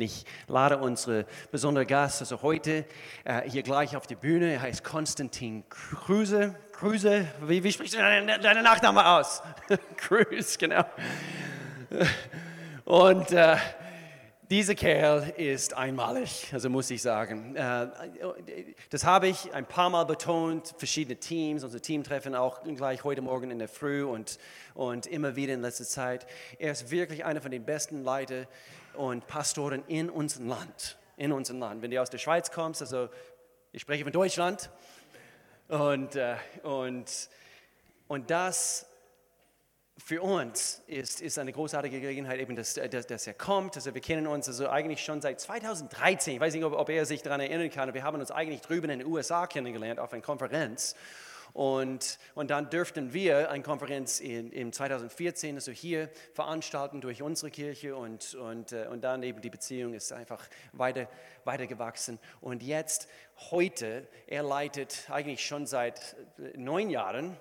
Ich lade unsere besondere Gast, also heute äh, hier gleich auf die Bühne. Er heißt Konstantin Kruse. Kruse, wie, wie sprichst du deinen deine Nachname aus? Kruse, genau. Und äh, dieser Kerl ist einmalig, also muss ich sagen. Äh, das habe ich ein paar Mal betont, verschiedene Teams, unsere Teamtreffen auch gleich heute Morgen in der Früh und, und immer wieder in letzter Zeit. Er ist wirklich einer von den besten Leitern und Pastoren in unserem Land. In unserem Land. Wenn du aus der Schweiz kommst, also ich spreche von Deutschland, und, äh, und, und das für uns ist, ist eine großartige Gelegenheit, eben, dass, dass, dass er kommt. Also wir kennen uns also eigentlich schon seit 2013. Ich weiß nicht, ob, ob er sich daran erinnern kann. Wir haben uns eigentlich drüben in den USA kennengelernt auf einer Konferenz. Und, und dann dürften wir eine Konferenz in, in 2014, also hier, veranstalten durch unsere Kirche und, und, äh, und dann eben die Beziehung ist einfach weiter, weiter gewachsen. Und jetzt, heute, er leitet eigentlich schon seit neun Jahren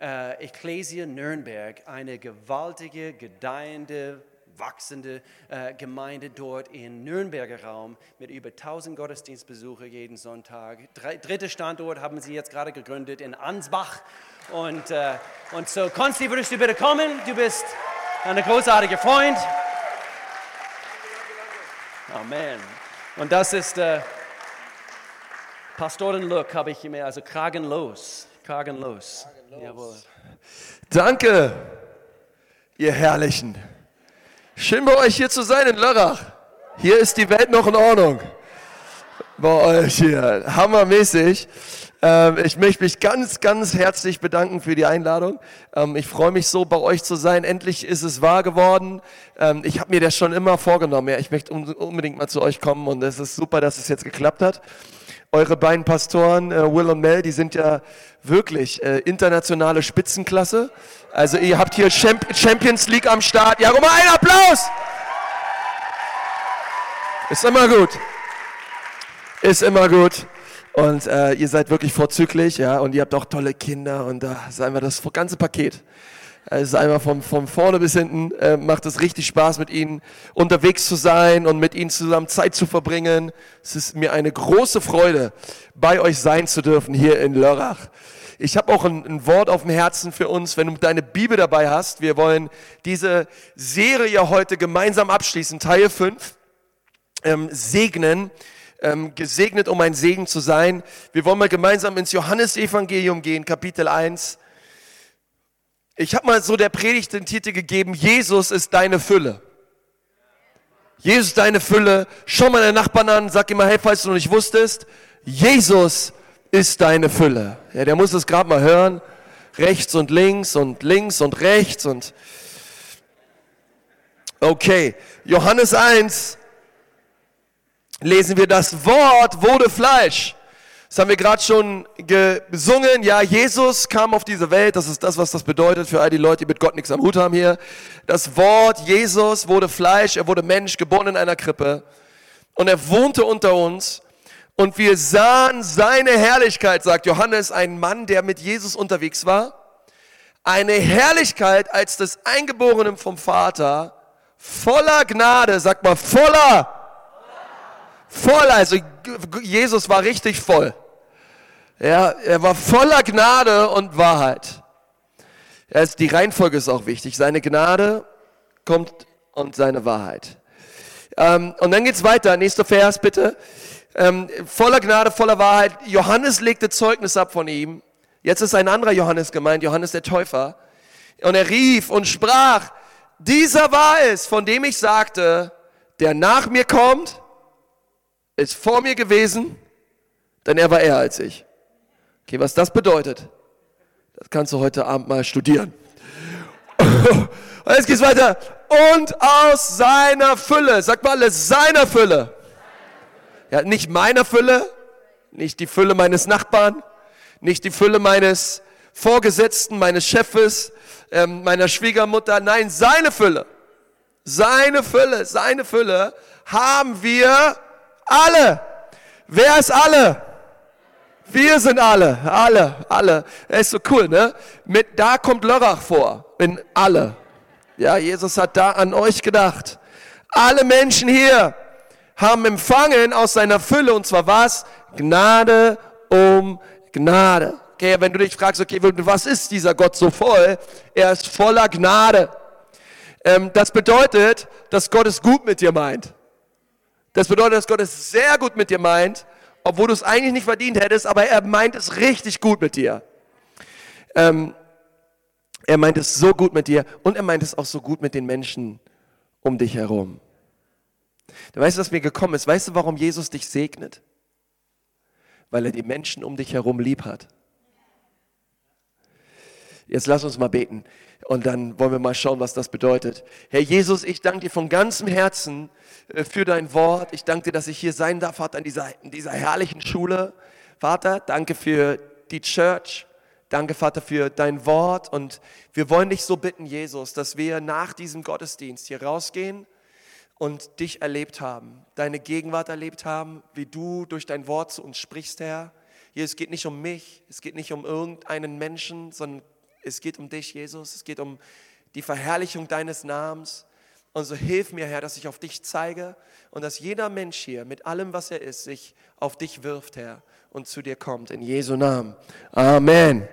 äh, Ecclesia Nürnberg, eine gewaltige, gedeihende, wachsende äh, Gemeinde dort im Nürnberger Raum mit über 1000 Gottesdienstbesucher jeden Sonntag. Drei, dritter Standort haben sie jetzt gerade gegründet in Ansbach. Und, äh, und so, Konsti, würdest du bitte kommen? Du bist ein großartiger Freund. Amen. Und das ist äh, Pastoren-Look, habe ich immer, also kragenlos. Kragenlos. kragenlos. Jawohl. Danke, ihr Herrlichen. Schön bei euch hier zu sein in Lörrach. Hier ist die Welt noch in Ordnung. Bei euch hier. Hammermäßig. Ähm, ich möchte mich ganz, ganz herzlich bedanken für die Einladung. Ähm, ich freue mich so, bei euch zu sein. Endlich ist es wahr geworden. Ähm, ich habe mir das schon immer vorgenommen. ich möchte unbedingt mal zu euch kommen und es ist super, dass es jetzt geklappt hat. Eure beiden Pastoren, äh, Will und Mel, die sind ja wirklich äh, internationale Spitzenklasse. Also ihr habt hier Champions League am Start. Ja, guck mal, ein Applaus! Ist immer gut. Ist immer gut. Und äh, ihr seid wirklich vorzüglich, ja, und ihr habt auch tolle Kinder und da ist einfach das ganze Paket. Ist einfach von, von vorne bis hinten, äh, macht es richtig Spaß mit ihnen unterwegs zu sein und mit ihnen zusammen Zeit zu verbringen. Es ist mir eine große Freude, bei euch sein zu dürfen hier in Lörrach. Ich habe auch ein, ein, Wort auf dem Herzen für uns, wenn du deine Bibel dabei hast. Wir wollen diese Serie heute gemeinsam abschließen, Teil 5, ähm, segnen. Ähm, gesegnet, um ein Segen zu sein. Wir wollen mal gemeinsam ins Johannesevangelium gehen, Kapitel 1. Ich habe mal so der Predigt den Titel gegeben, Jesus ist deine Fülle. Jesus ist deine Fülle. Schau mal deinen Nachbarn an, sag ihm mal, hey, falls du noch nicht wusstest, Jesus ist deine Fülle. Ja, der muss es gerade mal hören. Rechts und links und links und rechts und okay. Johannes 1 lesen wir, das Wort wurde Fleisch. Das haben wir gerade schon gesungen. Ja, Jesus kam auf diese Welt. Das ist das, was das bedeutet für all die Leute, die mit Gott nichts am Hut haben hier. Das Wort Jesus wurde Fleisch. Er wurde Mensch, geboren in einer Krippe. Und er wohnte unter uns. Und wir sahen seine Herrlichkeit, sagt Johannes, ein Mann, der mit Jesus unterwegs war. Eine Herrlichkeit als des Eingeborenen vom Vater, voller Gnade, sagt mal voller. Voll, also Jesus war richtig voll. Ja, er war voller Gnade und Wahrheit. Ja, die Reihenfolge ist auch wichtig. Seine Gnade kommt und seine Wahrheit. Ähm, und dann geht's weiter. Nächster Vers bitte ähm, voller Gnade, voller Wahrheit. Johannes legte Zeugnis ab von ihm. Jetzt ist ein anderer Johannes gemeint, Johannes der Täufer. Und er rief und sprach, dieser war es, von dem ich sagte, der nach mir kommt, ist vor mir gewesen, denn er war eher als ich. Okay, was das bedeutet, das kannst du heute Abend mal studieren. Und jetzt geht's weiter. Und aus seiner Fülle, sag mal alles, seiner Fülle ja, nicht meiner Fülle, nicht die Fülle meines Nachbarn, nicht die Fülle meines Vorgesetzten, meines Chefes, ähm, meiner Schwiegermutter. Nein, seine Fülle. Seine Fülle, seine Fülle haben wir alle. Wer ist alle? Wir sind alle, alle, alle. Er ist so cool, ne? Mit, da kommt Lörrach vor, in alle. Ja, Jesus hat da an euch gedacht. Alle Menschen hier haben empfangen aus seiner Fülle und zwar was? Gnade um Gnade. Okay, wenn du dich fragst, okay, was ist dieser Gott so voll? Er ist voller Gnade. Ähm, das bedeutet, dass Gott es gut mit dir meint. Das bedeutet, dass Gott es sehr gut mit dir meint, obwohl du es eigentlich nicht verdient hättest, aber er meint es richtig gut mit dir. Ähm, er meint es so gut mit dir und er meint es auch so gut mit den Menschen um dich herum. Du weißt, was mir gekommen ist? Weißt du, warum Jesus dich segnet? Weil er die Menschen um dich herum lieb hat. Jetzt lass uns mal beten und dann wollen wir mal schauen, was das bedeutet. Herr Jesus, ich danke dir von ganzem Herzen äh, für dein Wort. Ich danke dir, dass ich hier sein darf, Vater, in dieser, in dieser herrlichen Schule. Vater, danke für die Church. Danke, Vater, für dein Wort. Und wir wollen dich so bitten, Jesus, dass wir nach diesem Gottesdienst hier rausgehen und dich erlebt haben, deine Gegenwart erlebt haben, wie du durch dein Wort zu uns sprichst, Herr. Hier, es geht nicht um mich, es geht nicht um irgendeinen Menschen, sondern es geht um dich, Jesus. Es geht um die Verherrlichung deines Namens. Und so hilf mir, Herr, dass ich auf dich zeige und dass jeder Mensch hier mit allem, was er ist, sich auf dich wirft, Herr, und zu dir kommt. In Jesu Namen. Amen.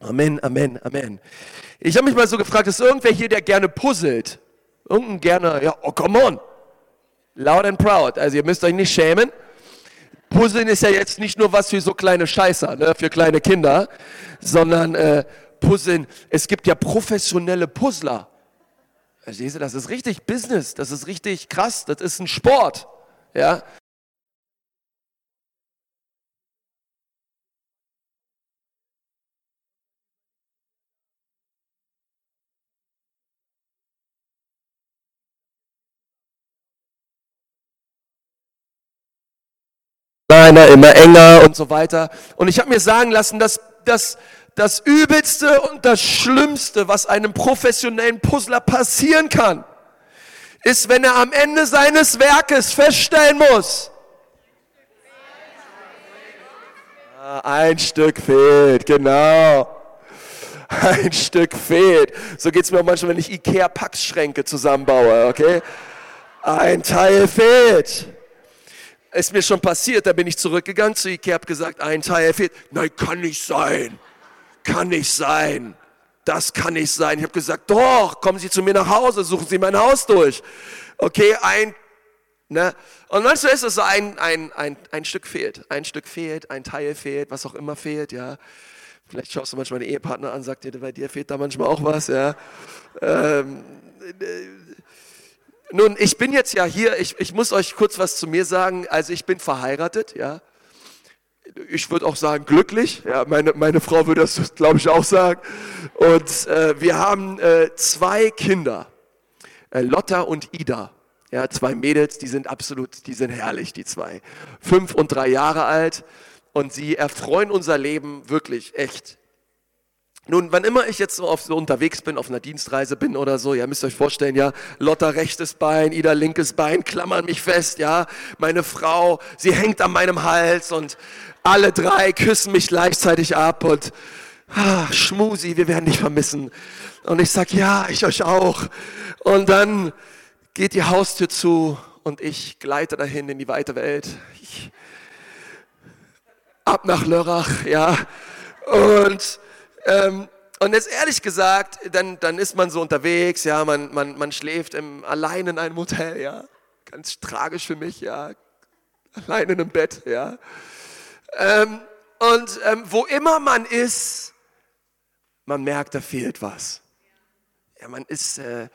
Amen, Amen, Amen. Ich habe mich mal so gefragt, ist irgendwer hier, der gerne puzzelt? Irgendein gerne, ja, oh, come on. Loud and proud. Also ihr müsst euch nicht schämen. Puzzeln ist ja jetzt nicht nur was für so kleine Scheißer, ne, für kleine Kinder, sondern äh, Puzzeln, es gibt ja professionelle Puzzler. Verstehst du, das ist richtig Business, das ist richtig krass, das ist ein Sport. Ja, kleiner, immer enger und so weiter. Und ich habe mir sagen lassen, dass das, das Übelste und das Schlimmste, was einem professionellen Puzzler passieren kann, ist, wenn er am Ende seines Werkes feststellen muss, ah, ein Stück fehlt, genau. Ein Stück fehlt. So geht es mir auch manchmal, wenn ich Ikea-Packschränke zusammenbaue, okay? Ein Teil fehlt ist mir schon passiert, da bin ich zurückgegangen zu Ikea, habe gesagt, ein Teil fehlt. Nein, kann nicht sein. Kann nicht sein. Das kann nicht sein. Ich habe gesagt, doch, kommen Sie zu mir nach Hause, suchen Sie mein Haus durch. Okay, ein, ne? Und manchmal ist es so, ein, ein, ein, ein Stück fehlt. Ein Stück fehlt, ein Teil fehlt, was auch immer fehlt, ja. Vielleicht schaust du manchmal den Ehepartner an, sagt dir, bei dir fehlt da manchmal auch was, ja. Ähm, nun, ich bin jetzt ja hier, ich, ich muss euch kurz was zu mir sagen. Also ich bin verheiratet, ja. Ich würde auch sagen glücklich, ja. Meine, meine Frau würde das, glaube ich, auch sagen. Und äh, wir haben äh, zwei Kinder, äh, Lotta und Ida. Ja, zwei Mädels, die sind absolut, die sind herrlich, die zwei. Fünf und drei Jahre alt und sie erfreuen unser Leben wirklich echt nun, wann immer ich jetzt so, auf, so unterwegs bin, auf einer Dienstreise bin oder so, ja, müsst ihr euch vorstellen, ja, Lotta rechtes Bein, Ida linkes Bein, klammern mich fest, ja, meine Frau, sie hängt an meinem Hals und alle drei küssen mich gleichzeitig ab und ah, Schmusi, wir werden dich vermissen. Und ich sag, ja, ich euch auch. Und dann geht die Haustür zu und ich gleite dahin in die weite Welt. Ich, ab nach Lörrach, ja. Und ähm, und jetzt ehrlich gesagt, dann, dann ist man so unterwegs, ja, man, man, man schläft im, allein in einem Hotel, ja. Ganz tragisch für mich, ja. Allein in einem Bett, ja. Ähm, und ähm, wo immer man ist, man merkt, da fehlt was. Ja, man ist, äh,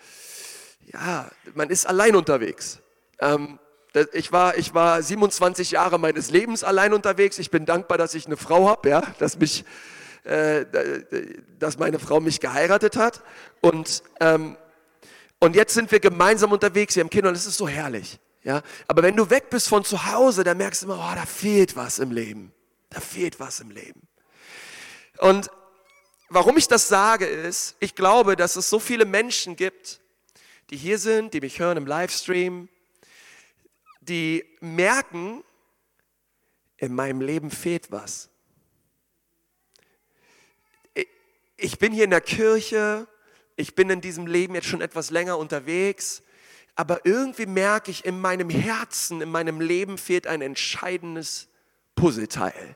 ja, man ist allein unterwegs. Ähm, ich war, ich war 27 Jahre meines Lebens allein unterwegs. Ich bin dankbar, dass ich eine Frau habe, ja, dass mich äh, dass meine Frau mich geheiratet hat. Und, ähm, und jetzt sind wir gemeinsam unterwegs, wir haben Kinder und es ist so herrlich. Ja? Aber wenn du weg bist von zu Hause, dann merkst du immer, oh, da fehlt was im Leben. Da fehlt was im Leben. Und warum ich das sage, ist, ich glaube, dass es so viele Menschen gibt, die hier sind, die mich hören im Livestream, die merken, in meinem Leben fehlt was. Ich bin hier in der Kirche, ich bin in diesem Leben jetzt schon etwas länger unterwegs. aber irgendwie merke ich, in meinem Herzen, in meinem Leben fehlt ein entscheidendes Puzzleteil.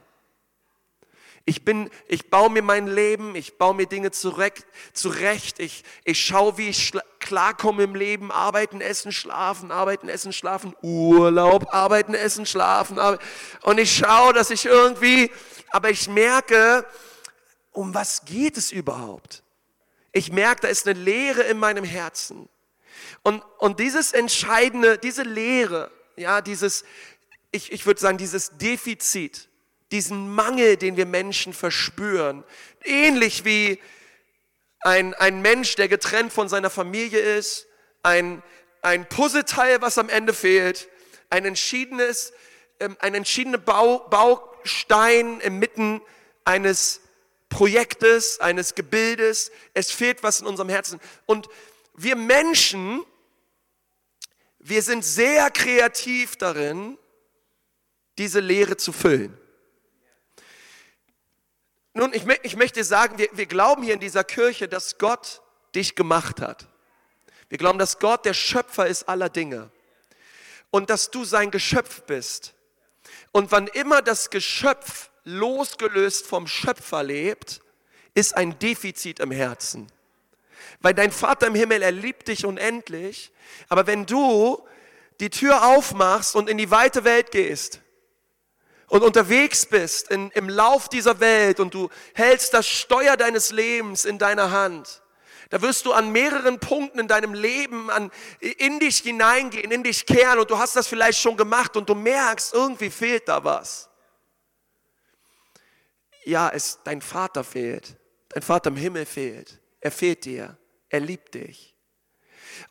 Ich bin, ich baue mir mein Leben, ich baue mir Dinge zurecht, zurecht. Ich, ich schaue, wie ich klarkomme im Leben. Arbeiten, essen, schlafen, arbeiten, essen, schlafen, Urlaub, arbeiten, essen, schlafen. Arbeiten. Und ich schaue, dass ich irgendwie, aber ich merke, um was geht es überhaupt? Ich merke, da ist eine Leere in meinem Herzen. Und, und dieses Entscheidende, diese Leere, ja, dieses, ich, ich würde sagen, dieses Defizit, diesen Mangel, den wir Menschen verspüren. Ähnlich wie ein, ein Mensch, der getrennt von seiner Familie ist, ein, ein Puzzleteil, was am Ende fehlt, ein entschiedenes, ähm, ein entschiedener Bau, Baustein inmitten eines Projektes, eines Gebildes. Es fehlt was in unserem Herzen. Und wir Menschen, wir sind sehr kreativ darin, diese Leere zu füllen. Nun, ich, ich möchte sagen, wir, wir glauben hier in dieser Kirche, dass Gott dich gemacht hat. Wir glauben, dass Gott der Schöpfer ist aller Dinge und dass du sein Geschöpf bist. Und wann immer das Geschöpf losgelöst vom Schöpfer lebt, ist ein Defizit im Herzen. Weil dein Vater im Himmel, er liebt dich unendlich, aber wenn du die Tür aufmachst und in die weite Welt gehst, und unterwegs bist in, im Lauf dieser Welt und du hältst das Steuer deines Lebens in deiner Hand, da wirst du an mehreren Punkten in deinem Leben an, in dich hineingehen, in dich kehren und du hast das vielleicht schon gemacht und du merkst, irgendwie fehlt da was. Ja, es, dein Vater fehlt. Dein Vater im Himmel fehlt. Er fehlt dir. Er liebt dich.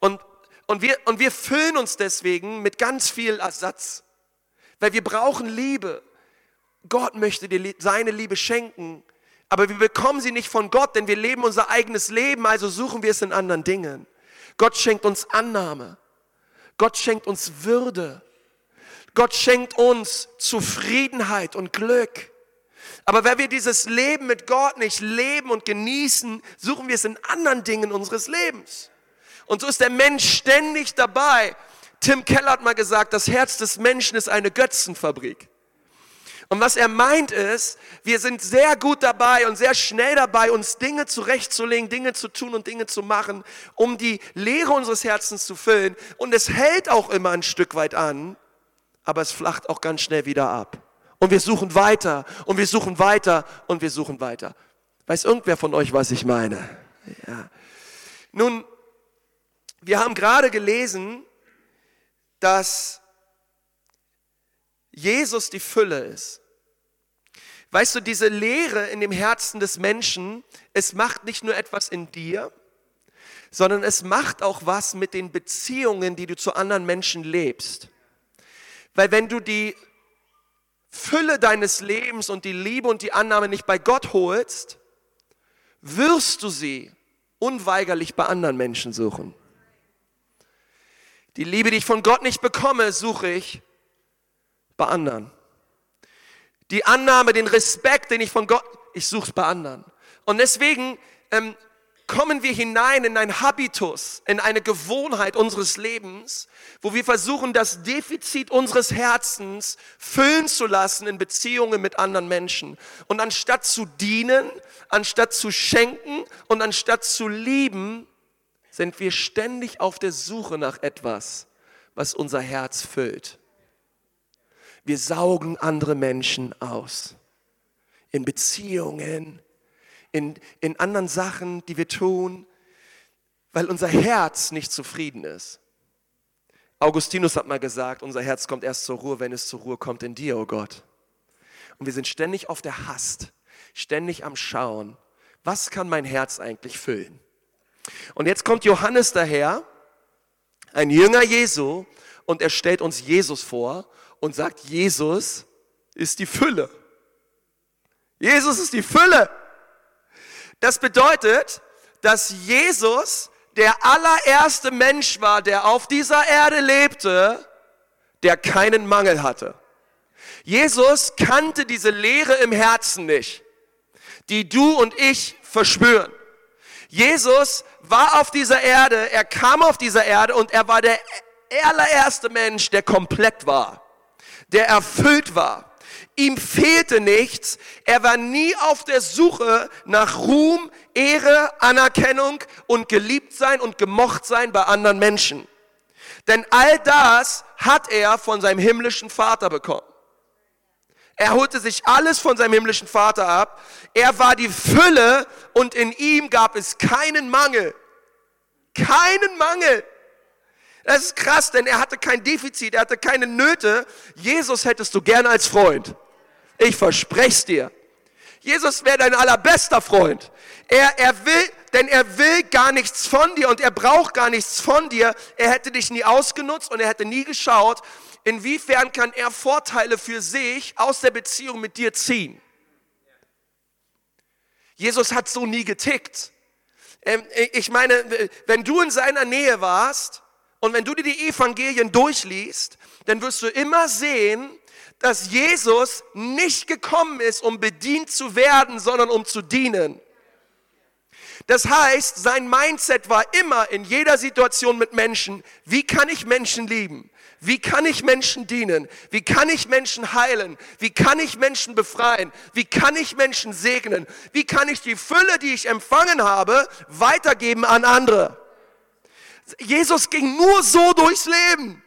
Und, und, wir, und wir füllen uns deswegen mit ganz viel Ersatz. Weil wir brauchen Liebe. Gott möchte dir seine Liebe schenken, aber wir bekommen sie nicht von Gott, denn wir leben unser eigenes Leben, also suchen wir es in anderen Dingen. Gott schenkt uns Annahme. Gott schenkt uns Würde. Gott schenkt uns Zufriedenheit und Glück. Aber wenn wir dieses Leben mit Gott nicht leben und genießen, suchen wir es in anderen Dingen unseres Lebens. Und so ist der Mensch ständig dabei. Tim Keller hat mal gesagt, das Herz des Menschen ist eine Götzenfabrik. Und was er meint ist, wir sind sehr gut dabei und sehr schnell dabei, uns Dinge zurechtzulegen, Dinge zu tun und Dinge zu machen, um die Leere unseres Herzens zu füllen. Und es hält auch immer ein Stück weit an, aber es flacht auch ganz schnell wieder ab. Und wir suchen weiter und wir suchen weiter und wir suchen weiter. Weiß irgendwer von euch, was ich meine? Ja. Nun, wir haben gerade gelesen, dass Jesus die Fülle ist. Weißt du, diese Leere in dem Herzen des Menschen, es macht nicht nur etwas in dir, sondern es macht auch was mit den Beziehungen, die du zu anderen Menschen lebst. Weil wenn du die Fülle deines Lebens und die Liebe und die Annahme nicht bei Gott holst, wirst du sie unweigerlich bei anderen Menschen suchen. Die Liebe, die ich von Gott nicht bekomme, suche ich bei anderen. Die Annahme, den Respekt, den ich von Gott, ich suche es bei anderen. Und deswegen ähm, kommen wir hinein in ein Habitus, in eine Gewohnheit unseres Lebens, wo wir versuchen, das Defizit unseres Herzens füllen zu lassen in Beziehungen mit anderen Menschen. Und anstatt zu dienen, anstatt zu schenken und anstatt zu lieben, sind wir ständig auf der Suche nach etwas, was unser Herz füllt. Wir saugen andere Menschen aus. In Beziehungen, in, in anderen Sachen, die wir tun, weil unser Herz nicht zufrieden ist. Augustinus hat mal gesagt, unser Herz kommt erst zur Ruhe, wenn es zur Ruhe kommt in dir, oh Gott. Und wir sind ständig auf der Hast, ständig am Schauen, was kann mein Herz eigentlich füllen? Und jetzt kommt Johannes daher, ein Jünger Jesu, und er stellt uns Jesus vor und sagt, Jesus ist die Fülle. Jesus ist die Fülle. Das bedeutet, dass Jesus der allererste Mensch war, der auf dieser Erde lebte, der keinen Mangel hatte. Jesus kannte diese Leere im Herzen nicht, die du und ich verspüren. Jesus war auf dieser Erde, er kam auf dieser Erde und er war der allererste Mensch, der komplett war, der erfüllt war. Ihm fehlte nichts. Er war nie auf der Suche nach Ruhm, Ehre, Anerkennung und geliebt sein und gemocht sein bei anderen Menschen. Denn all das hat er von seinem himmlischen Vater bekommen. Er holte sich alles von seinem himmlischen Vater ab. Er war die Fülle und in ihm gab es keinen Mangel. Keinen Mangel. Das ist krass, denn er hatte kein Defizit, er hatte keine Nöte. Jesus hättest du gerne als Freund. Ich verspreche es dir. Jesus wäre dein allerbester Freund. Er, er will, denn er will gar nichts von dir und er braucht gar nichts von dir. Er hätte dich nie ausgenutzt und er hätte nie geschaut, inwiefern kann er Vorteile für sich aus der Beziehung mit dir ziehen. Jesus hat so nie getickt. Ähm, ich meine, wenn du in seiner Nähe warst und wenn du dir die Evangelien durchliest, dann wirst du immer sehen, dass Jesus nicht gekommen ist, um bedient zu werden, sondern um zu dienen. Das heißt, sein Mindset war immer in jeder Situation mit Menschen, wie kann ich Menschen lieben? Wie kann ich Menschen dienen? Wie kann ich Menschen heilen? Wie kann ich Menschen befreien? Wie kann ich Menschen segnen? Wie kann ich die Fülle, die ich empfangen habe, weitergeben an andere? Jesus ging nur so durchs Leben.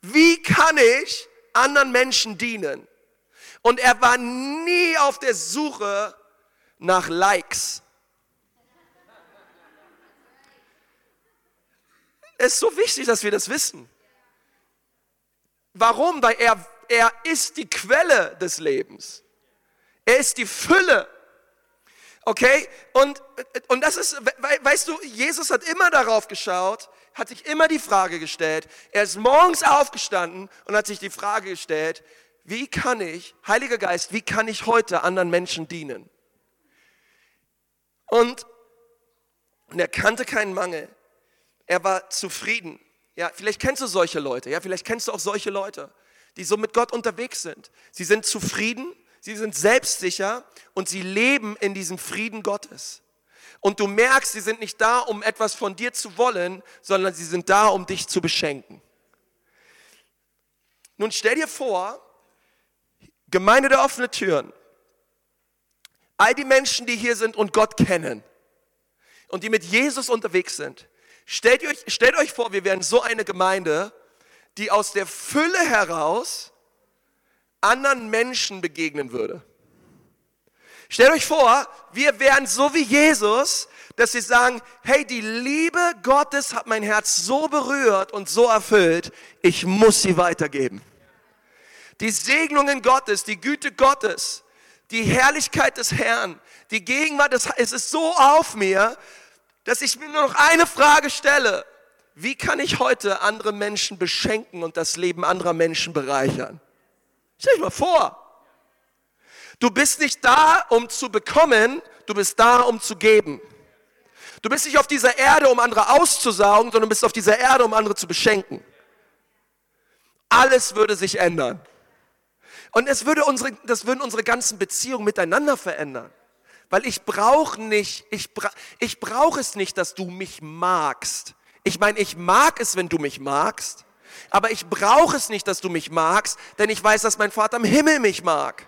Wie kann ich anderen Menschen dienen. Und er war nie auf der Suche nach Likes. Es ist so wichtig, dass wir das wissen. Warum? Weil er, er ist die Quelle des Lebens. Er ist die Fülle. Okay? Und, und das ist, weißt du, Jesus hat immer darauf geschaut, hat sich immer die Frage gestellt, er ist morgens aufgestanden und hat sich die Frage gestellt, wie kann ich, Heiliger Geist, wie kann ich heute anderen Menschen dienen? Und, und er kannte keinen Mangel. Er war zufrieden. Ja, vielleicht kennst du solche Leute. Ja, vielleicht kennst du auch solche Leute, die so mit Gott unterwegs sind. Sie sind zufrieden, sie sind selbstsicher und sie leben in diesem Frieden Gottes. Und du merkst, sie sind nicht da, um etwas von dir zu wollen, sondern sie sind da, um dich zu beschenken. Nun stell dir vor, Gemeinde der offenen Türen, all die Menschen, die hier sind und Gott kennen und die mit Jesus unterwegs sind, stellt euch, stellt euch vor, wir wären so eine Gemeinde, die aus der Fülle heraus anderen Menschen begegnen würde. Stellt euch vor, wir wären so wie Jesus, dass sie sagen, hey, die Liebe Gottes hat mein Herz so berührt und so erfüllt, ich muss sie weitergeben. Die Segnungen Gottes, die Güte Gottes, die Herrlichkeit des Herrn, die Gegenwart des es ist so auf mir, dass ich mir nur noch eine Frage stelle. Wie kann ich heute andere Menschen beschenken und das Leben anderer Menschen bereichern? Stell dich mal vor. Du bist nicht da, um zu bekommen, du bist da, um zu geben. Du bist nicht auf dieser Erde, um andere auszusaugen, sondern bist auf dieser Erde, um andere zu beschenken. Alles würde sich ändern. Und es würde unsere, das würden unsere ganzen Beziehungen miteinander verändern. Weil ich brauche nicht, ich, bra ich brauche es nicht, dass du mich magst. Ich meine, ich mag es, wenn du mich magst, aber ich brauche es nicht, dass du mich magst, denn ich weiß, dass mein Vater im Himmel mich mag.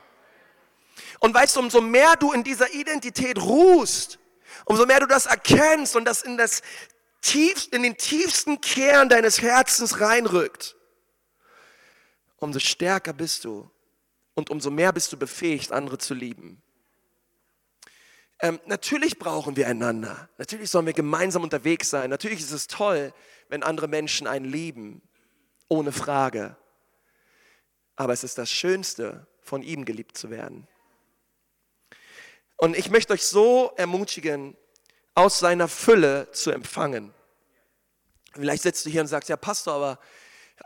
Und weißt du, umso mehr du in dieser Identität ruhst, umso mehr du das erkennst und das in, das tiefst, in den tiefsten Kern deines Herzens reinrückt, umso stärker bist du und umso mehr bist du befähigt, andere zu lieben. Ähm, natürlich brauchen wir einander. Natürlich sollen wir gemeinsam unterwegs sein. Natürlich ist es toll, wenn andere Menschen einen lieben. Ohne Frage. Aber es ist das Schönste, von ihm geliebt zu werden. Und ich möchte euch so ermutigen, aus seiner Fülle zu empfangen. Vielleicht sitzt du hier und sagst, ja Pastor, aber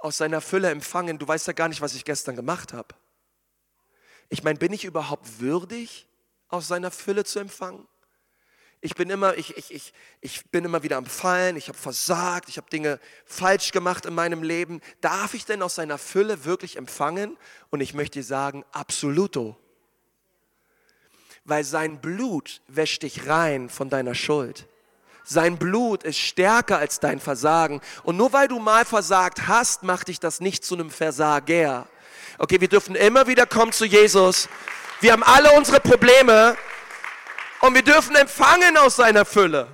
aus seiner Fülle empfangen, du weißt ja gar nicht, was ich gestern gemacht habe. Ich meine, bin ich überhaupt würdig, aus seiner Fülle zu empfangen? Ich bin immer, ich, ich, ich, ich bin immer wieder am Fallen, ich habe versagt, ich habe Dinge falsch gemacht in meinem Leben. Darf ich denn aus seiner Fülle wirklich empfangen? Und ich möchte dir sagen, absoluto weil sein Blut wäscht dich rein von deiner Schuld. Sein Blut ist stärker als dein Versagen. Und nur weil du mal versagt hast, macht dich das nicht zu einem Versager. Okay, wir dürfen immer wieder kommen zu Jesus. Wir haben alle unsere Probleme und wir dürfen empfangen aus seiner Fülle.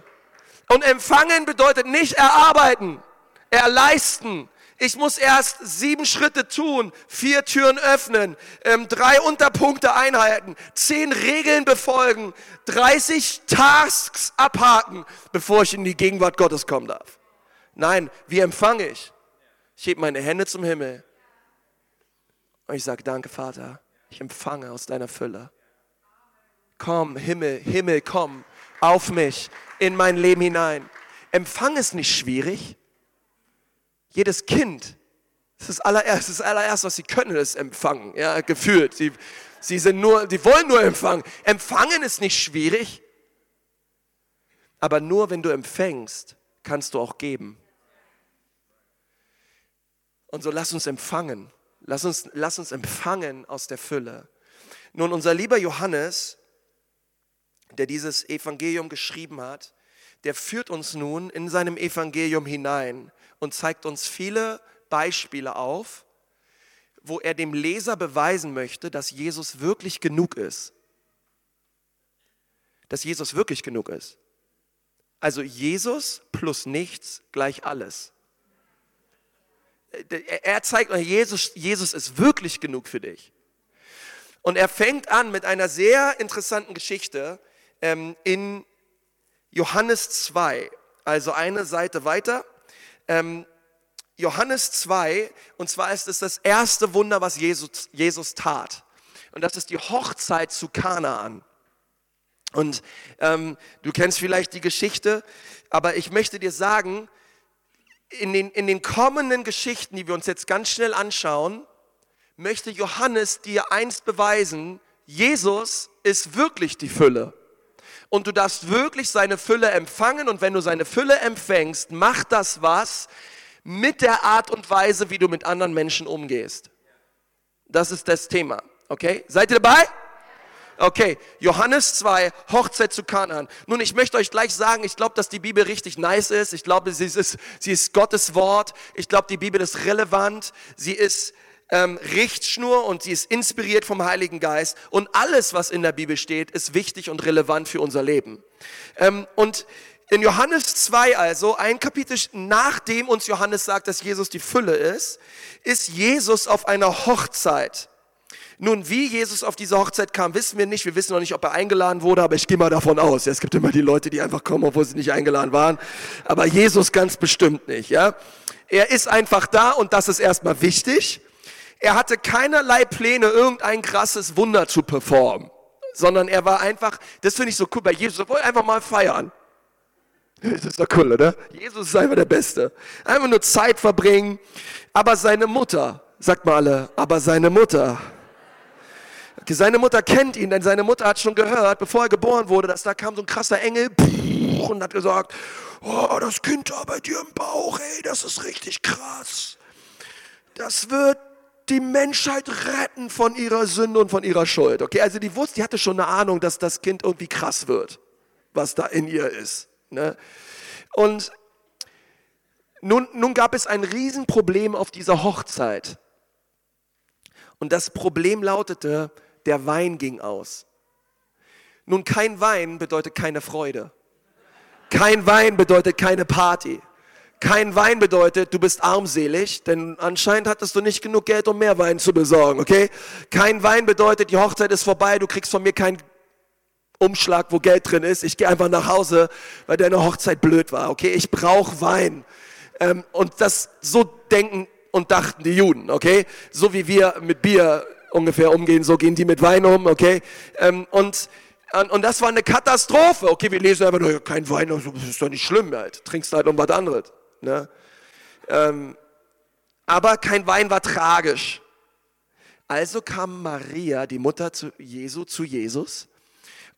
Und empfangen bedeutet nicht erarbeiten, erleisten, ich muss erst sieben Schritte tun, vier Türen öffnen, ähm, drei Unterpunkte einhalten, zehn Regeln befolgen, 30 Tasks abhaken, bevor ich in die Gegenwart Gottes kommen darf. Nein, wie empfange ich? Ich hebe meine Hände zum Himmel und ich sage, danke Vater, ich empfange aus deiner Fülle. Komm, Himmel, Himmel, komm auf mich, in mein Leben hinein. Empfang ist nicht schwierig. Jedes Kind, das ist das allererste, das allererste, was sie können, ist empfangen, ja, gefühlt. Sie, sie sind nur, die wollen nur empfangen. Empfangen ist nicht schwierig, aber nur wenn du empfängst, kannst du auch geben. Und so lass uns empfangen. Lass uns, lass uns empfangen aus der Fülle. Nun, unser lieber Johannes, der dieses Evangelium geschrieben hat, der führt uns nun in seinem Evangelium hinein und zeigt uns viele Beispiele auf, wo er dem Leser beweisen möchte, dass Jesus wirklich genug ist. Dass Jesus wirklich genug ist. Also Jesus plus nichts gleich alles. Er zeigt euch, Jesus, Jesus ist wirklich genug für dich. Und er fängt an mit einer sehr interessanten Geschichte ähm, in Johannes 2, also eine Seite weiter ähm, Johannes 2, und zwar ist es das erste Wunder, was Jesus, Jesus tat. Und das ist die Hochzeit zu Kanaan. Und ähm, du kennst vielleicht die Geschichte, aber ich möchte dir sagen, in den, in den kommenden Geschichten, die wir uns jetzt ganz schnell anschauen, möchte Johannes dir eins beweisen, Jesus ist wirklich die Fülle und du darfst wirklich seine Fülle empfangen und wenn du seine Fülle empfängst, macht das was mit der Art und Weise, wie du mit anderen Menschen umgehst. Das ist das Thema. Okay? Seid ihr dabei? Okay, Johannes 2, Hochzeit zu Kanaan. Nun, ich möchte euch gleich sagen, ich glaube, dass die Bibel richtig nice ist. Ich glaube, sie ist, sie ist Gottes Wort. Ich glaube, die Bibel ist relevant. Sie ist ähm, Richtschnur und sie ist inspiriert vom Heiligen Geist. Und alles, was in der Bibel steht, ist wichtig und relevant für unser Leben. Ähm, und in Johannes 2 also, ein Kapitel nachdem uns Johannes sagt, dass Jesus die Fülle ist, ist Jesus auf einer Hochzeit. Nun, wie Jesus auf diese Hochzeit kam, wissen wir nicht. Wir wissen noch nicht, ob er eingeladen wurde, aber ich gehe mal davon aus. Es gibt immer die Leute, die einfach kommen, obwohl sie nicht eingeladen waren. Aber Jesus ganz bestimmt nicht, ja. Er ist einfach da und das ist erstmal wichtig. Er hatte keinerlei Pläne, irgendein krasses Wunder zu performen, sondern er war einfach, das finde ich so cool bei Jesus, er wollte einfach mal feiern. Das ist doch cool, oder? Jesus ist einfach der Beste. Einfach nur Zeit verbringen. Aber seine Mutter, sagt mal alle, aber seine Mutter. Seine Mutter kennt ihn, denn seine Mutter hat schon gehört, bevor er geboren wurde, dass da kam so ein krasser Engel und hat gesagt, oh, das Kind da bei dir im Bauch, ey, das ist richtig krass. Das wird die Menschheit retten von ihrer Sünde und von ihrer Schuld. Okay, also die wusste, die hatte schon eine Ahnung, dass das Kind irgendwie krass wird, was da in ihr ist. Ne? Und nun, nun gab es ein Riesenproblem auf dieser Hochzeit. Und das Problem lautete, der Wein ging aus. Nun, kein Wein bedeutet keine Freude. Kein Wein bedeutet keine Party. Kein Wein bedeutet, du bist armselig, denn anscheinend hattest du nicht genug Geld, um mehr Wein zu besorgen, okay? Kein Wein bedeutet, die Hochzeit ist vorbei, du kriegst von mir keinen Umschlag, wo Geld drin ist. Ich gehe einfach nach Hause, weil deine Hochzeit blöd war, okay? Ich brauche Wein. Ähm, und das so denken und dachten die Juden, okay? So wie wir mit Bier ungefähr umgehen, so gehen die mit Wein um, okay? Ähm, und und das war eine Katastrophe. Okay, wir lesen einfach nur, kein Wein, das ist doch nicht schlimm, halt. trinkst halt um was anderes. Ne? Ähm, aber kein Wein war tragisch. Also kam Maria, die Mutter zu Jesu, zu Jesus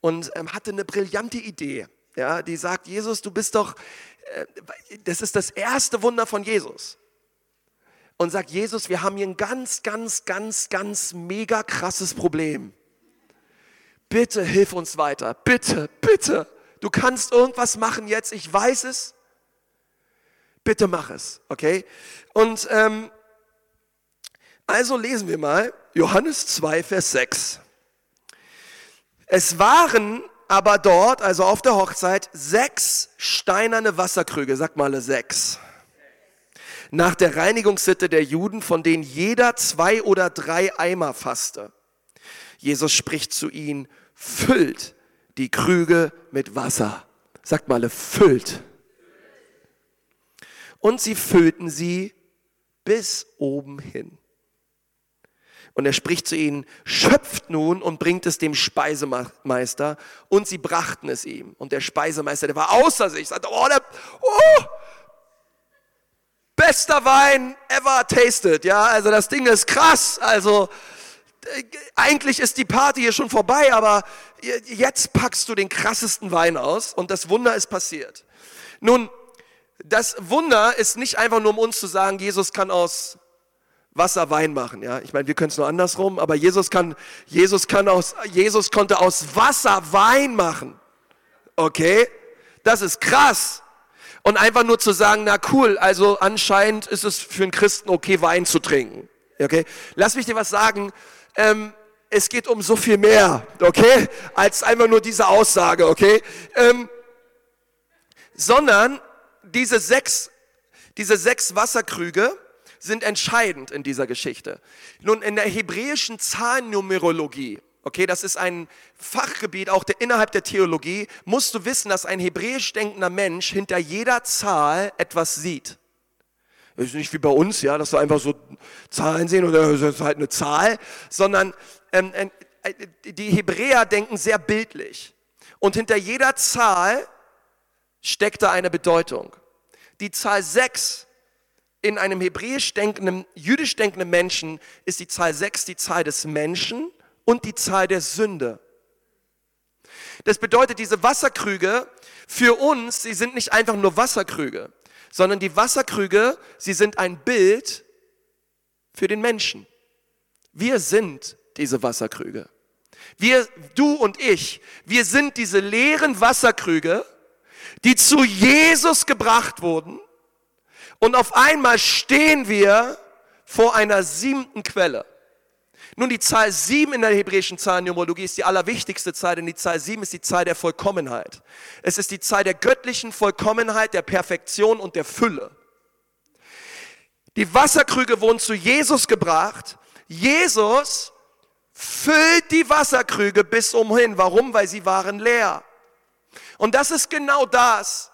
und ähm, hatte eine brillante Idee. Ja, die sagt, Jesus, du bist doch, äh, das ist das erste Wunder von Jesus. Und sagt, Jesus, wir haben hier ein ganz, ganz, ganz, ganz mega krasses Problem. Bitte hilf uns weiter. Bitte, bitte. Du kannst irgendwas machen jetzt, ich weiß es. Bitte mach es, okay? Und ähm, also lesen wir mal Johannes 2, Vers 6. Es waren aber dort, also auf der Hochzeit, sechs steinerne Wasserkrüge, sag mal sechs. Nach der Reinigungssitte der Juden, von denen jeder zwei oder drei Eimer fasste. Jesus spricht zu ihnen, füllt die Krüge mit Wasser. Sagt mal, füllt. Und sie füllten sie bis oben hin. Und er spricht zu ihnen, schöpft nun und bringt es dem Speisemeister. Und sie brachten es ihm. Und der Speisemeister, der war außer sich, sagte, oh, der, oh, bester Wein ever tasted. Ja, also das Ding ist krass. Also eigentlich ist die Party hier schon vorbei, aber jetzt packst du den krassesten Wein aus und das Wunder ist passiert. Nun, das Wunder ist nicht einfach nur um uns zu sagen, Jesus kann aus Wasser Wein machen. Ja, ich meine, wir können es nur andersrum, aber Jesus kann, Jesus kann aus, Jesus konnte aus Wasser Wein machen. Okay, das ist krass. Und einfach nur zu sagen, na cool, also anscheinend ist es für einen Christen okay, Wein zu trinken. Okay, lass mich dir was sagen. Ähm, es geht um so viel mehr, okay, als einfach nur diese Aussage, okay. Ähm, sondern diese sechs, diese sechs Wasserkrüge sind entscheidend in dieser Geschichte. Nun, in der hebräischen Zahlennumerologie, okay, das ist ein Fachgebiet auch der, innerhalb der Theologie, musst du wissen, dass ein hebräisch denkender Mensch hinter jeder Zahl etwas sieht. Das ist nicht wie bei uns, ja, dass wir einfach so Zahlen sehen oder das ist halt eine Zahl, sondern ähm, äh, die Hebräer denken sehr bildlich. Und hinter jeder Zahl steckt da eine Bedeutung. Die Zahl 6 in einem hebräisch denkenden, jüdisch denkenden Menschen ist die Zahl 6 die Zahl des Menschen und die Zahl der Sünde. Das bedeutet, diese Wasserkrüge für uns, sie sind nicht einfach nur Wasserkrüge, sondern die Wasserkrüge, sie sind ein Bild für den Menschen. Wir sind diese Wasserkrüge. Wir, du und ich, wir sind diese leeren Wasserkrüge, die zu Jesus gebracht wurden. Und auf einmal stehen wir vor einer siebten Quelle. Nun, die Zahl sieben in der hebräischen Zahlennumerologie ist die allerwichtigste Zahl, denn die Zahl sieben ist die Zahl der Vollkommenheit. Es ist die Zahl der göttlichen Vollkommenheit, der Perfektion und der Fülle. Die Wasserkrüge wurden zu Jesus gebracht. Jesus füllt die Wasserkrüge bis umhin. Warum? Weil sie waren leer. Und das ist genau das,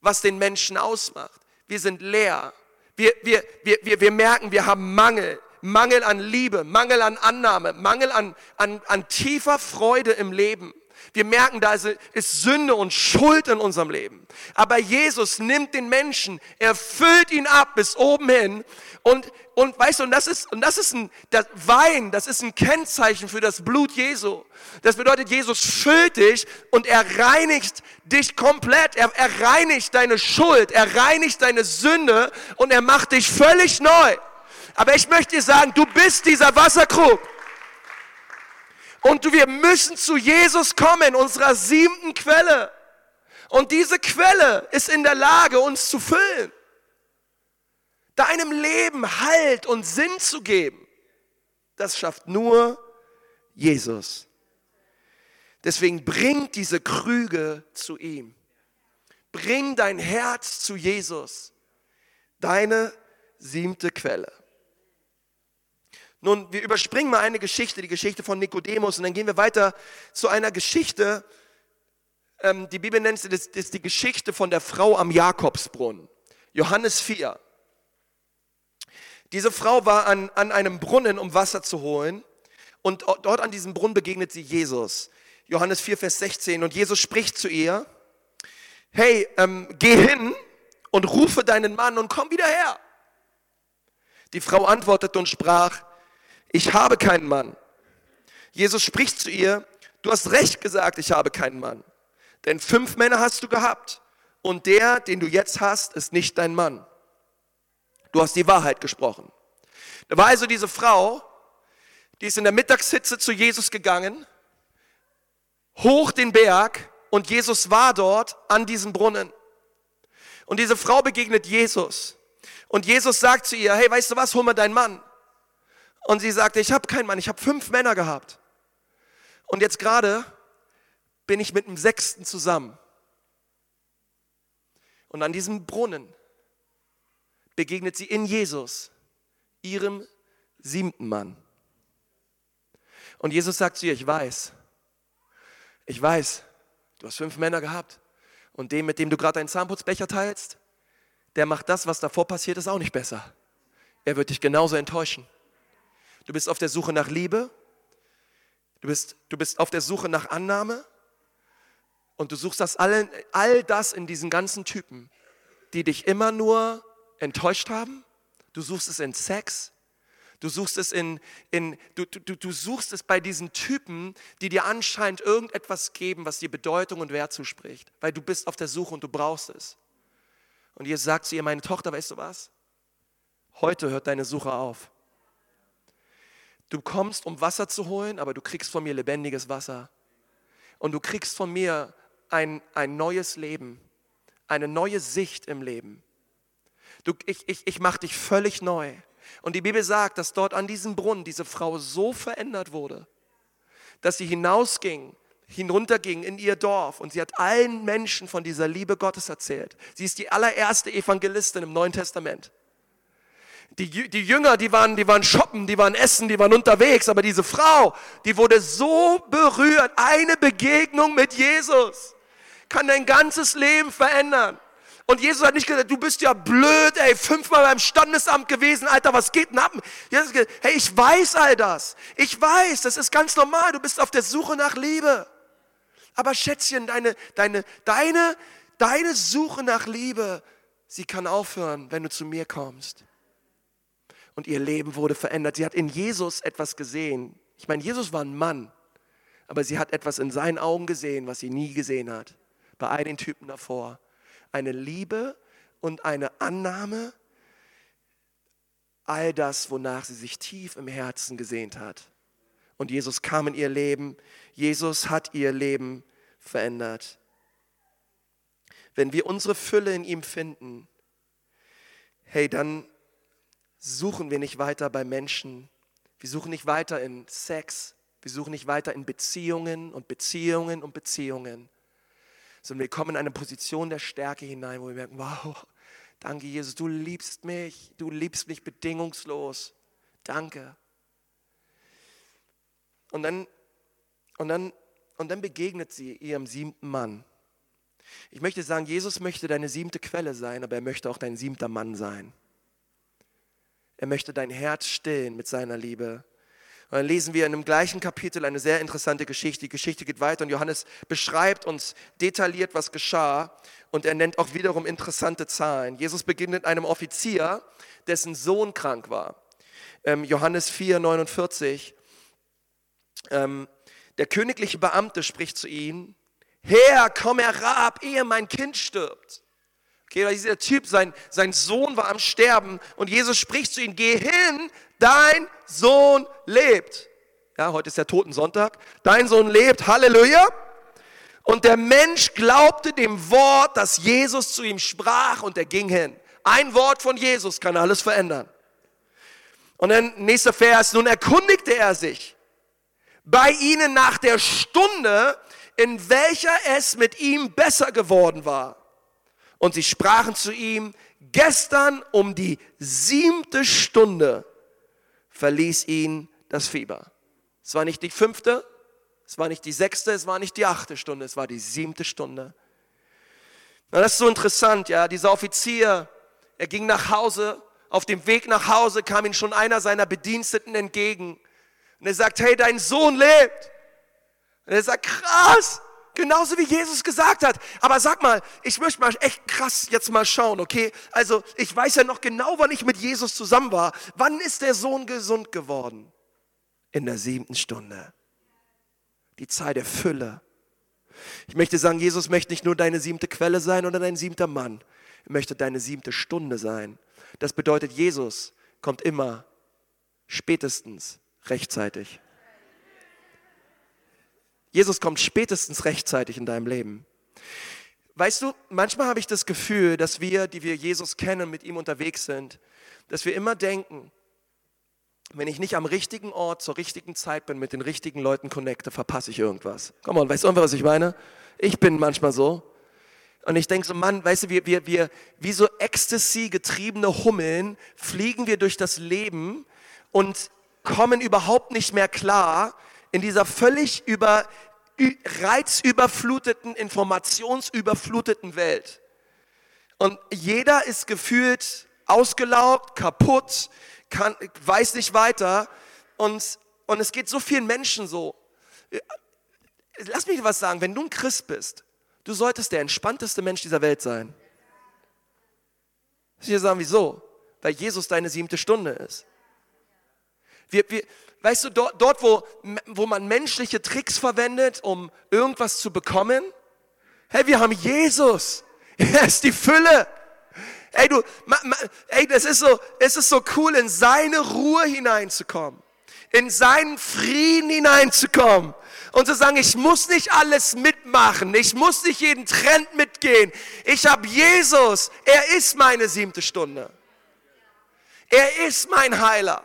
was den Menschen ausmacht. Wir sind leer. Wir, wir, wir, wir, wir merken, wir haben Mangel. Mangel an Liebe, Mangel an Annahme, Mangel an, an, an tiefer Freude im Leben. Wir merken, da ist Sünde und Schuld in unserem Leben. Aber Jesus nimmt den Menschen, er füllt ihn ab bis oben hin und, und weißt du, und das ist, und das ist ein, das Wein, das ist ein Kennzeichen für das Blut Jesu. Das bedeutet, Jesus füllt dich und er reinigt dich komplett. Er, er reinigt deine Schuld, er reinigt deine Sünde und er macht dich völlig neu. Aber ich möchte dir sagen, du bist dieser Wasserkrug. Und wir müssen zu Jesus kommen, unserer siebten Quelle. Und diese Quelle ist in der Lage, uns zu füllen. Deinem Leben Halt und Sinn zu geben. Das schafft nur Jesus. Deswegen bring diese Krüge zu ihm. Bring dein Herz zu Jesus. Deine siebte Quelle. Nun, wir überspringen mal eine Geschichte, die Geschichte von Nikodemus, und dann gehen wir weiter zu einer Geschichte, ähm, die Bibel nennt es das, die Geschichte von der Frau am Jakobsbrunnen. Johannes 4. Diese Frau war an, an einem Brunnen, um Wasser zu holen, und dort an diesem Brunnen begegnet sie Jesus. Johannes 4, Vers 16. Und Jesus spricht zu ihr, hey, ähm, geh hin und rufe deinen Mann und komm wieder her. Die Frau antwortete und sprach, ich habe keinen Mann. Jesus spricht zu ihr, du hast recht gesagt, ich habe keinen Mann. Denn fünf Männer hast du gehabt und der, den du jetzt hast, ist nicht dein Mann. Du hast die Wahrheit gesprochen. Da war also diese Frau, die ist in der Mittagshitze zu Jesus gegangen, hoch den Berg und Jesus war dort an diesem Brunnen. Und diese Frau begegnet Jesus. Und Jesus sagt zu ihr, hey, weißt du was, hol mal deinen Mann. Und sie sagte, ich habe keinen Mann, ich habe fünf Männer gehabt. Und jetzt gerade bin ich mit dem sechsten zusammen. Und an diesem Brunnen begegnet sie in Jesus, ihrem siebten Mann. Und Jesus sagt zu ihr, ich weiß, ich weiß, du hast fünf Männer gehabt. Und dem, mit dem du gerade deinen Zahnputzbecher teilst, der macht das, was davor passiert ist, auch nicht besser. Er wird dich genauso enttäuschen. Du bist auf der Suche nach Liebe. Du bist, du bist auf der Suche nach Annahme. Und du suchst das all, all das in diesen ganzen Typen, die dich immer nur enttäuscht haben. Du suchst es in Sex. Du suchst es in, in du, du, du suchst es bei diesen Typen, die dir anscheinend irgendetwas geben, was dir Bedeutung und Wert zuspricht, weil du bist auf der Suche und du brauchst es. Und ihr sagt zu ihr, meine Tochter, weißt du was? Heute hört deine Suche auf. Du kommst, um Wasser zu holen, aber du kriegst von mir lebendiges Wasser. Und du kriegst von mir ein, ein neues Leben, eine neue Sicht im Leben. Du, ich ich, ich mache dich völlig neu. Und die Bibel sagt, dass dort an diesem Brunnen diese Frau so verändert wurde, dass sie hinausging hinunterging in ihr Dorf und sie hat allen Menschen von dieser Liebe Gottes erzählt. Sie ist die allererste Evangelistin im Neuen Testament. Die, die Jünger, die waren, die waren shoppen, die waren essen, die waren unterwegs, aber diese Frau, die wurde so berührt. Eine Begegnung mit Jesus kann dein ganzes Leben verändern. Und Jesus hat nicht gesagt, du bist ja blöd, ey, fünfmal beim Standesamt gewesen, Alter, was geht denn ab? Jesus hat gesagt, hey, ich weiß all das. Ich weiß, das ist ganz normal, du bist auf der Suche nach Liebe. Aber Schätzchen, deine, deine, deine, deine Suche nach Liebe, sie kann aufhören, wenn du zu mir kommst. Und ihr Leben wurde verändert. Sie hat in Jesus etwas gesehen. Ich meine, Jesus war ein Mann, aber sie hat etwas in seinen Augen gesehen, was sie nie gesehen hat. Bei all den Typen davor. Eine Liebe und eine Annahme. All das, wonach sie sich tief im Herzen gesehnt hat. Und Jesus kam in ihr Leben. Jesus hat ihr Leben verändert. Wenn wir unsere Fülle in ihm finden, hey, dann suchen wir nicht weiter bei Menschen. Wir suchen nicht weiter in Sex. Wir suchen nicht weiter in Beziehungen und Beziehungen und Beziehungen. Sondern wir kommen in eine Position der Stärke hinein, wo wir merken, wow, danke Jesus, du liebst mich, du liebst mich bedingungslos. Danke. Und dann, und dann und dann begegnet sie ihrem siebten Mann. Ich möchte sagen, Jesus möchte deine siebte Quelle sein, aber er möchte auch dein siebter Mann sein. Er möchte dein Herz stillen mit seiner Liebe. Und dann lesen wir in dem gleichen Kapitel eine sehr interessante Geschichte. Die Geschichte geht weiter und Johannes beschreibt uns detailliert, was geschah. Und er nennt auch wiederum interessante Zahlen. Jesus beginnt mit einem Offizier, dessen Sohn krank war. Ähm, Johannes 4, 49. Ähm, der königliche Beamte spricht zu ihm, Herr, komm herab, ehe mein Kind stirbt. Okay, ist der Typ, sein, sein Sohn war am Sterben und Jesus spricht zu ihm, geh hin, dein Sohn lebt. Ja, heute ist der Totensonntag. Dein Sohn lebt, Halleluja. Und der Mensch glaubte dem Wort, das Jesus zu ihm sprach und er ging hin. Ein Wort von Jesus kann alles verändern. Und dann nächster Vers, nun erkundigte er sich bei ihnen nach der Stunde, in welcher es mit ihm besser geworden war. Und sie sprachen zu ihm, gestern um die siebte Stunde verließ ihn das Fieber. Es war nicht die fünfte, es war nicht die sechste, es war nicht die achte Stunde, es war die siebte Stunde. Na, das ist so interessant, ja. Dieser Offizier, er ging nach Hause, auf dem Weg nach Hause kam ihm schon einer seiner Bediensteten entgegen und er sagt, hey, dein Sohn lebt. Und er sagt, krass, genauso wie Jesus gesagt hat. Aber sag mal, ich möchte mal echt krass jetzt mal schauen, okay? Also ich weiß ja noch genau, wann ich mit Jesus zusammen war. Wann ist der Sohn gesund geworden? In der siebten Stunde. Die Zeit der Fülle. Ich möchte sagen, Jesus möchte nicht nur deine siebte Quelle sein oder dein siebter Mann. Er möchte deine siebte Stunde sein. Das bedeutet, Jesus kommt immer spätestens rechtzeitig. Jesus kommt spätestens rechtzeitig in deinem Leben. Weißt du, manchmal habe ich das Gefühl, dass wir, die wir Jesus kennen, mit ihm unterwegs sind, dass wir immer denken, wenn ich nicht am richtigen Ort zur richtigen Zeit bin, mit den richtigen Leuten connecte, verpasse ich irgendwas. Komm on, weißt du, was ich meine? Ich bin manchmal so. Und ich denke so, Mann, weißt du, wir, wir, wir, wie so Ecstasy-getriebene Hummeln fliegen wir durch das Leben und kommen überhaupt nicht mehr klar in dieser völlig über, reizüberfluteten, informationsüberfluteten Welt. Und jeder ist gefühlt ausgelaugt, kaputt, kann, weiß nicht weiter. Und, und es geht so vielen Menschen so. Lass mich was sagen, wenn du ein Christ bist, du solltest der entspannteste Mensch dieser Welt sein. Dir sagen, wieso? Weil Jesus deine siebte Stunde ist. Wir, wir, weißt du, dort, dort wo, wo man menschliche Tricks verwendet, um irgendwas zu bekommen, hey, wir haben Jesus. Er ist die Fülle. Ey, du, ma, ma, ey, das ist so, es ist so cool, in seine Ruhe hineinzukommen, in seinen Frieden hineinzukommen und zu sagen, ich muss nicht alles mitmachen, ich muss nicht jeden Trend mitgehen. Ich habe Jesus, er ist meine siebte Stunde. Er ist mein Heiler.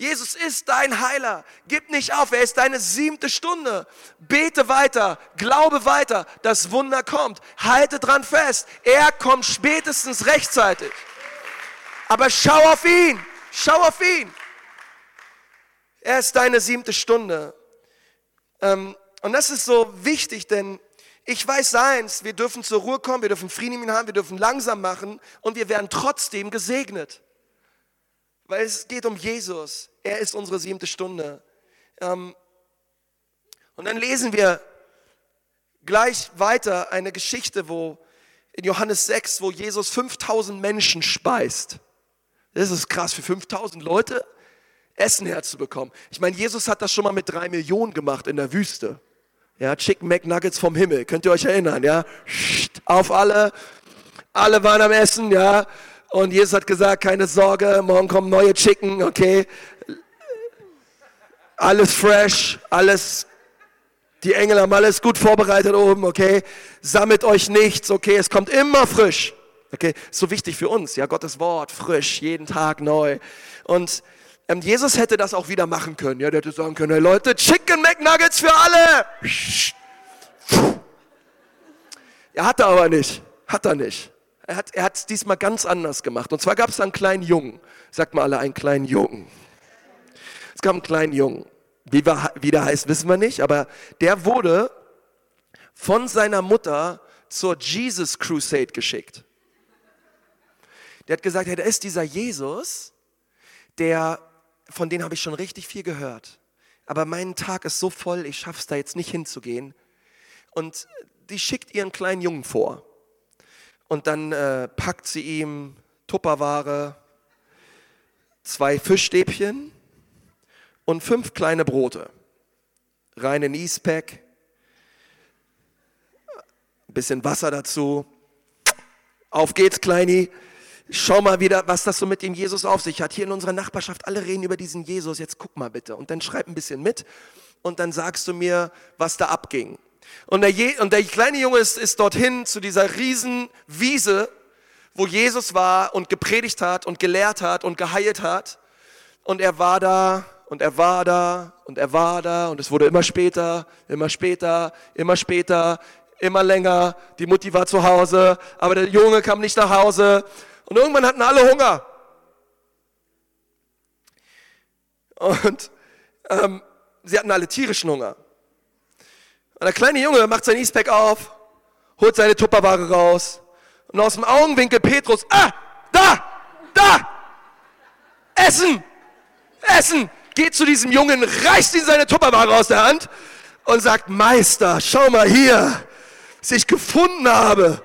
Jesus ist dein Heiler. Gib nicht auf, er ist deine siebte Stunde. Bete weiter, glaube weiter, das Wunder kommt. Halte dran fest, er kommt spätestens rechtzeitig. Aber schau auf ihn, schau auf ihn. Er ist deine siebte Stunde. Ähm, und das ist so wichtig, denn ich weiß eins, wir dürfen zur Ruhe kommen, wir dürfen Frieden haben, wir dürfen langsam machen und wir werden trotzdem gesegnet. Weil es geht um Jesus. Er ist unsere siebte Stunde. Ähm, und dann lesen wir gleich weiter eine Geschichte, wo in Johannes 6, wo Jesus 5000 Menschen speist. Das ist krass für 5000 Leute Essen herzubekommen. Ich meine, Jesus hat das schon mal mit drei Millionen gemacht in der Wüste. Ja, Chicken McNuggets vom Himmel. Könnt ihr euch erinnern? Ja, auf alle. Alle waren am Essen. Ja, und Jesus hat gesagt, keine Sorge, morgen kommen neue Chicken, okay? Alles fresh, alles, die Engel haben alles gut vorbereitet oben, okay? Sammelt euch nichts, okay? Es kommt immer frisch, okay? So wichtig für uns, ja? Gottes Wort, frisch, jeden Tag neu. Und ähm, Jesus hätte das auch wieder machen können, ja? Der hätte sagen können, hey Leute, Chicken McNuggets für alle! Er hatte aber nicht, hat er nicht er hat er es diesmal ganz anders gemacht. Und zwar gab es einen kleinen Jungen. Sagt mal alle, einen kleinen Jungen. Es gab einen kleinen Jungen. Wie, wie der heißt, wissen wir nicht, aber der wurde von seiner Mutter zur Jesus Crusade geschickt. Der hat gesagt, hey, da ist dieser Jesus, der, von dem habe ich schon richtig viel gehört. Aber mein Tag ist so voll, ich schaffe es da jetzt nicht hinzugehen. Und die schickt ihren kleinen Jungen vor. Und dann äh, packt sie ihm Tupperware, zwei Fischstäbchen und fünf kleine Brote. Rein in Eastpack, ein bisschen Wasser dazu. Auf geht's, Kleini. Schau mal wieder, was das so mit dem Jesus auf sich hat. Hier in unserer Nachbarschaft, alle reden über diesen Jesus. Jetzt guck mal bitte. Und dann schreib ein bisschen mit und dann sagst du mir, was da abging. Und der, Je und der kleine Junge ist, ist dorthin zu dieser riesen Wiese, wo Jesus war und gepredigt hat und gelehrt hat und geheilt hat. Und er war da und er war da und er war da und es wurde immer später, immer später, immer später, immer länger. Die Mutti war zu Hause, aber der Junge kam nicht nach Hause. Und irgendwann hatten alle Hunger. Und ähm, sie hatten alle tierischen Hunger. Und der kleine Junge macht sein Eastpack auf, holt seine Tupperware raus und aus dem Augenwinkel Petrus, ah, da, da, Essen, Essen, geht zu diesem Jungen, reißt ihm seine Tupperware aus der Hand und sagt, Meister, schau mal hier, was ich gefunden habe.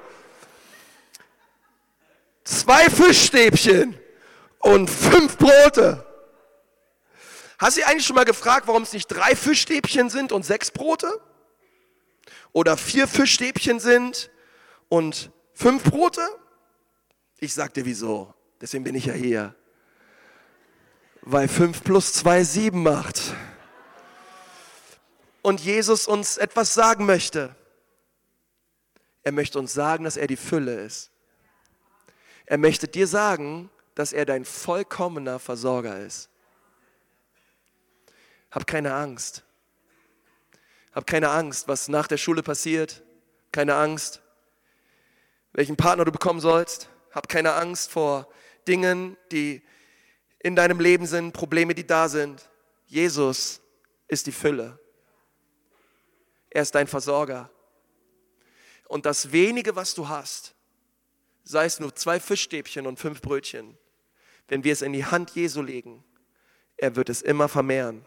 Zwei Fischstäbchen und fünf Brote. Hast du dich eigentlich schon mal gefragt, warum es nicht drei Fischstäbchen sind und sechs Brote? oder vier Fischstäbchen sind und fünf Brote? Ich sag dir wieso. Deswegen bin ich ja hier. Weil fünf plus zwei sieben macht. und Jesus uns etwas sagen möchte. Er möchte uns sagen, dass er die Fülle ist. Er möchte dir sagen, dass er dein vollkommener Versorger ist. Hab keine Angst. Hab keine Angst, was nach der Schule passiert. Keine Angst, welchen Partner du bekommen sollst. Hab keine Angst vor Dingen, die in deinem Leben sind, Probleme, die da sind. Jesus ist die Fülle. Er ist dein Versorger. Und das wenige, was du hast, sei es nur zwei Fischstäbchen und fünf Brötchen, wenn wir es in die Hand Jesu legen, er wird es immer vermehren.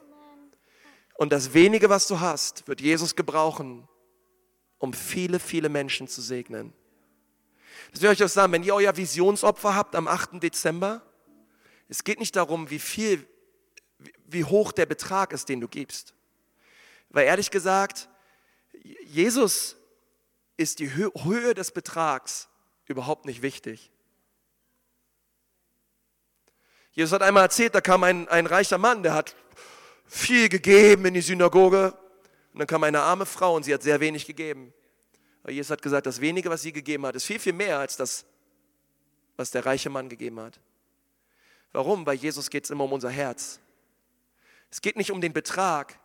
Und das wenige, was du hast, wird Jesus gebrauchen, um viele, viele Menschen zu segnen. Das will ich euch sagen, wenn ihr euer Visionsopfer habt am 8. Dezember, es geht nicht darum, wie viel, wie hoch der Betrag ist, den du gibst. Weil ehrlich gesagt, Jesus ist die Höhe des Betrags überhaupt nicht wichtig. Jesus hat einmal erzählt, da kam ein, ein reicher Mann, der hat viel gegeben in die Synagoge. Und dann kam eine arme Frau und sie hat sehr wenig gegeben. Aber Jesus hat gesagt, das wenige, was sie gegeben hat, ist viel, viel mehr als das, was der reiche Mann gegeben hat. Warum? Bei Jesus geht es immer um unser Herz. Es geht nicht um den Betrag,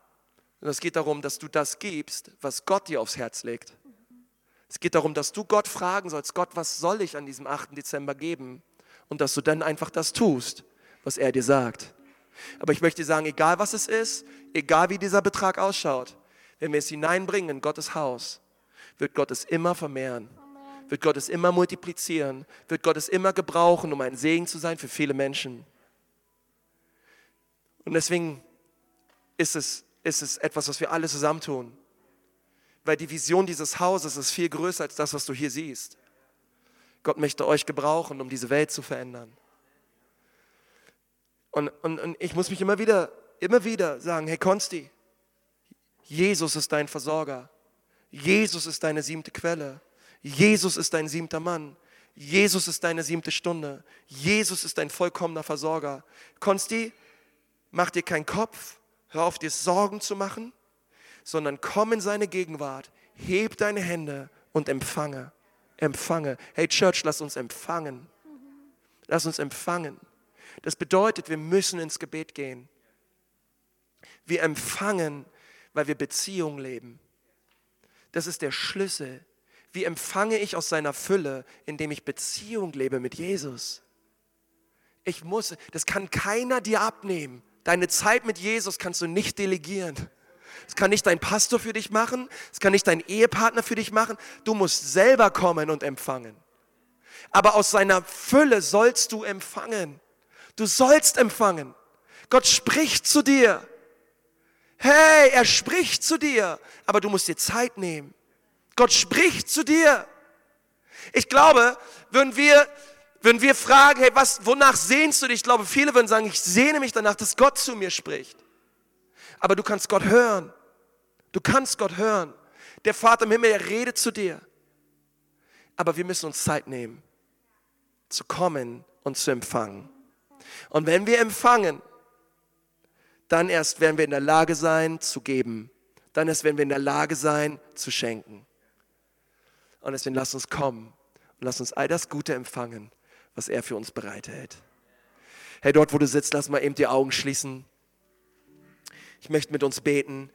sondern es geht darum, dass du das gibst, was Gott dir aufs Herz legt. Es geht darum, dass du Gott fragen sollst, Gott, was soll ich an diesem 8. Dezember geben? Und dass du dann einfach das tust, was er dir sagt. Aber ich möchte sagen, egal was es ist, egal wie dieser Betrag ausschaut, wenn wir es hineinbringen in Gottes Haus, wird Gott es immer vermehren, wird Gott es immer multiplizieren, wird Gott es immer gebrauchen, um ein Segen zu sein für viele Menschen. Und deswegen ist es, ist es etwas, was wir alle zusammentun. Weil die Vision dieses Hauses ist viel größer als das, was du hier siehst. Gott möchte euch gebrauchen, um diese Welt zu verändern. Und, und, und ich muss mich immer wieder, immer wieder sagen, hey Konsti, Jesus ist dein Versorger. Jesus ist deine siebte Quelle. Jesus ist dein siebter Mann. Jesus ist deine siebte Stunde. Jesus ist dein vollkommener Versorger. Konsti, mach dir keinen Kopf, hör auf dir Sorgen zu machen, sondern komm in seine Gegenwart, heb deine Hände und empfange. Empfange. Hey Church, lass uns empfangen. Lass uns empfangen. Das bedeutet, wir müssen ins Gebet gehen. Wir empfangen, weil wir Beziehung leben. Das ist der Schlüssel. Wie empfange ich aus seiner Fülle, indem ich Beziehung lebe mit Jesus? Ich muss, das kann keiner dir abnehmen. Deine Zeit mit Jesus kannst du nicht delegieren. Das kann nicht dein Pastor für dich machen, das kann nicht dein Ehepartner für dich machen. Du musst selber kommen und empfangen. Aber aus seiner Fülle sollst du empfangen. Du sollst empfangen. Gott spricht zu dir. Hey, er spricht zu dir, aber du musst dir Zeit nehmen. Gott spricht zu dir. Ich glaube, würden wir, würden wir fragen, hey, was, wonach sehnst du dich? Ich glaube, viele würden sagen, ich sehne mich danach, dass Gott zu mir spricht. Aber du kannst Gott hören. Du kannst Gott hören. Der Vater im Himmel, er redet zu dir. Aber wir müssen uns Zeit nehmen, zu kommen und zu empfangen. Und wenn wir empfangen, dann erst werden wir in der Lage sein zu geben. Dann erst werden wir in der Lage sein zu schenken. Und deswegen lass uns kommen und lass uns all das Gute empfangen, was er für uns bereithält. Hey, dort, wo du sitzt, lass mal eben die Augen schließen. Ich möchte mit uns beten.